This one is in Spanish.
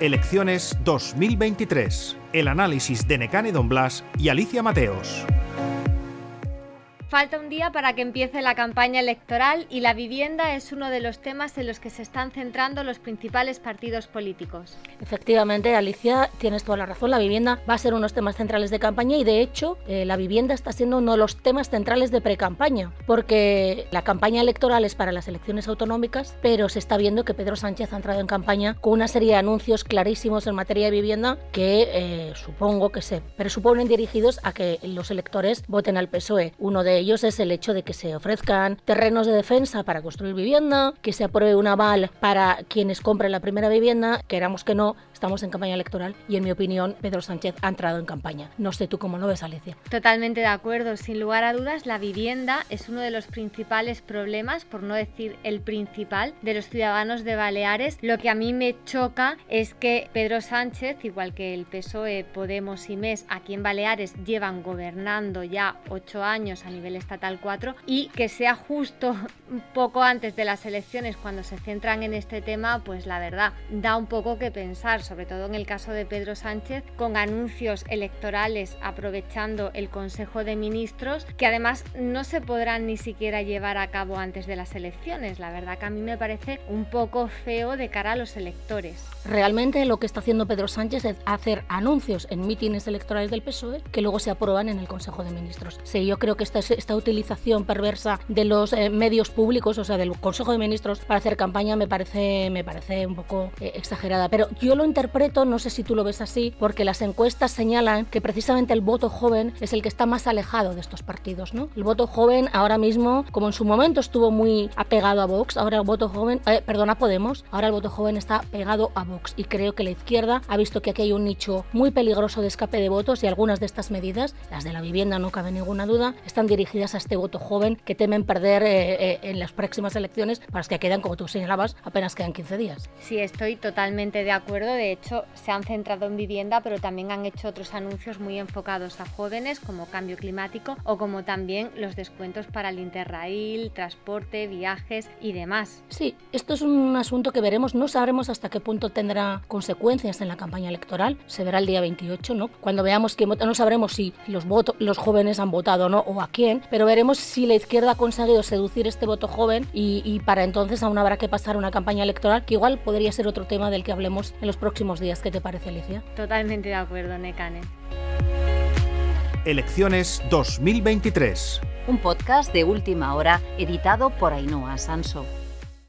Elecciones 2023. El análisis de Necane Don Blas y Alicia Mateos. Falta un día para que empiece la campaña electoral y la vivienda es uno de los temas en los que se están centrando los principales partidos políticos. Efectivamente, Alicia, tienes toda la razón. La vivienda va a ser uno de los temas centrales de campaña y, de hecho, eh, la vivienda está siendo uno de los temas centrales de pre-campaña, porque la campaña electoral es para las elecciones autonómicas, pero se está viendo que Pedro Sánchez ha entrado en campaña con una serie de anuncios clarísimos en materia de vivienda que eh, supongo que se presuponen dirigidos a que los electores voten al PSOE. Uno de ellos es el hecho de que se ofrezcan terrenos de defensa para construir vivienda, que se apruebe un aval para quienes compren la primera vivienda, queramos que no, estamos en campaña electoral y en mi opinión Pedro Sánchez ha entrado en campaña. No sé tú cómo lo ves, Alicia. Totalmente de acuerdo, sin lugar a dudas la vivienda es uno de los principales problemas, por no decir el principal, de los ciudadanos de Baleares. Lo que a mí me choca es que Pedro Sánchez, igual que el PSOE, Podemos y MES aquí en Baleares llevan gobernando ya ocho años a nivel estatal 4 y que sea justo poco antes de las elecciones cuando se centran en este tema, pues la verdad da un poco que pensar, sobre todo en el caso de Pedro Sánchez, con anuncios electorales aprovechando el Consejo de Ministros, que además no se podrán ni siquiera llevar a cabo antes de las elecciones. La verdad que a mí me parece un poco feo de cara a los electores. Realmente lo que está haciendo Pedro Sánchez es hacer anuncios en mítines electorales del PSOE que luego se aprueban en el Consejo de Ministros. Sí, yo creo que esta es esta utilización perversa de los eh, medios públicos, o sea, del Consejo de Ministros para hacer campaña me parece, me parece un poco eh, exagerada. Pero yo lo interpreto, no sé si tú lo ves así, porque las encuestas señalan que precisamente el voto joven es el que está más alejado de estos partidos. El voto joven ahora mismo, como en su momento estuvo muy apegado a Vox, ahora el voto joven, eh, Podemos, ahora el voto joven está pegado a Vox y creo que la izquierda ha visto que aquí hay un nicho muy peligroso de escape de votos y algunas de estas medidas, las de la vivienda no cabe ninguna duda, están dirigidas dirigidas a este voto joven que temen perder eh, eh, en las próximas elecciones para las que quedan, como tú señalabas, apenas quedan 15 días. Sí, estoy totalmente de acuerdo. De hecho, se han centrado en vivienda, pero también han hecho otros anuncios muy enfocados a jóvenes, como cambio climático o como también los descuentos para el Interrail, transporte, viajes y demás. Sí, esto es un asunto que veremos. No sabremos hasta qué punto tendrá consecuencias en la campaña electoral. Se verá el día 28, ¿no? Cuando veamos que no sabremos si los, votos, los jóvenes han votado o no o a quién, pero veremos si la izquierda ha conseguido seducir este voto joven y, para entonces aún habrá que pasar una campaña electoral que igual podría ser otro tema del que hablemos en los próximos días. ¿Qué te parece, Alicia? Totalmente de acuerdo, Necane. Elecciones 2023. Un podcast de última hora editado por Ainhoa Sanso.